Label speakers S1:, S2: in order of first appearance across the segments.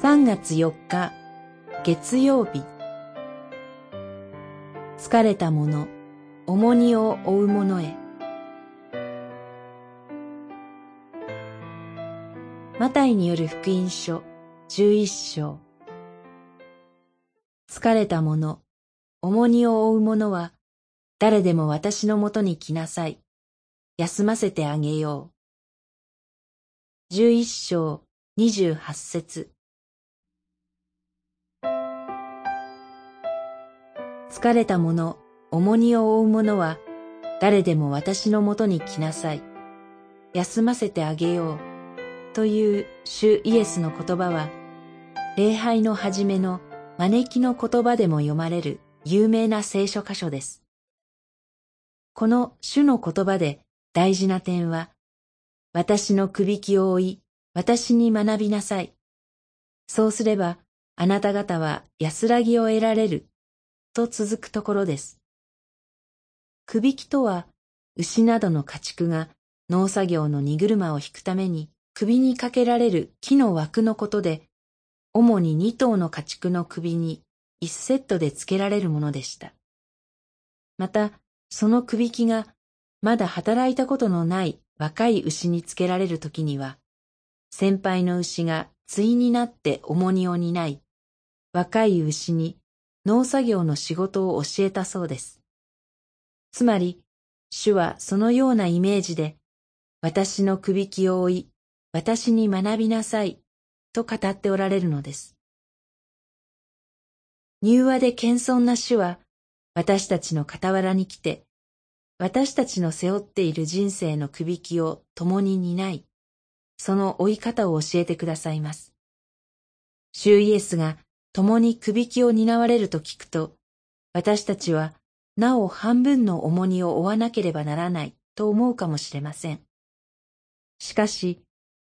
S1: 3月4日月曜日。疲れた者重荷を負う者へ。マタイによる福音書11章。疲れた者重荷を負う者は誰でも私のもとに来なさい。休ませてあげよう。11章28節。疲れた者、重荷を負う者は、誰でも私のもとに来なさい。休ませてあげよう。という主イエスの言葉は、礼拝の始めの招きの言葉でも読まれる有名な聖書箇所です。この主の言葉で大事な点は、私のくびきを追い、私に学びなさい。そうすれば、あなた方は安らぎを得られると続くところです。くびきとは、牛などの家畜が農作業の荷車を引くために首にかけられる木の枠のことで、主に二頭の家畜の首に一セットで付けられるものでした。また、その首木がまだ働いたことのない若い牛につけられるときには、先輩の牛が対になって重荷を担い、若い牛に農作業の仕事を教えたそうです。つまり、主はそのようなイメージで、私のくびきを追い、私に学びなさい、と語っておられるのです。柔和で謙遜な主は、私たちの傍らに来て、私たちの背負っている人生のくびきを共に担い、その追い方を教えてくださいます。主イエスが共にくびきを担われると聞くと、私たちはなお半分の重荷を負わなければならないと思うかもしれません。しかし、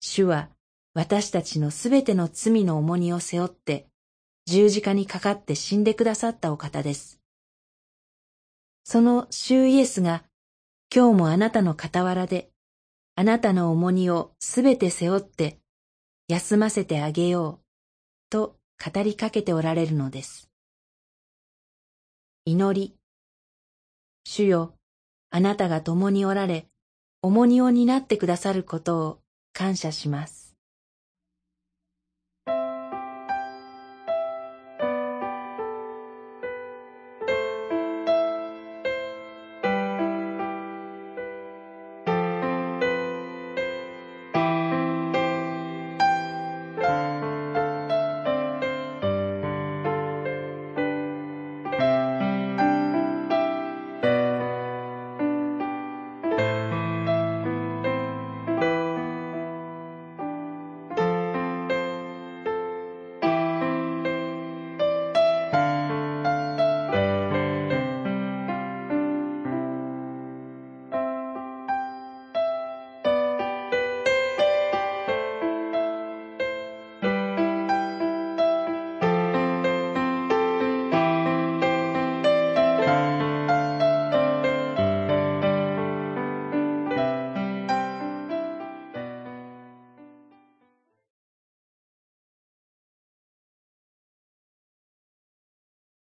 S1: 主は私たちのすべての罪の重荷を背負って十字架にかかって死んでくださったお方です。その主イエスが今日もあなたの傍らであなたの重荷をすべて背負って休ませてあげようと語りかけておられるのです。祈り。主よ、あなたが共におられ、重荷を担ってくださることを感謝します。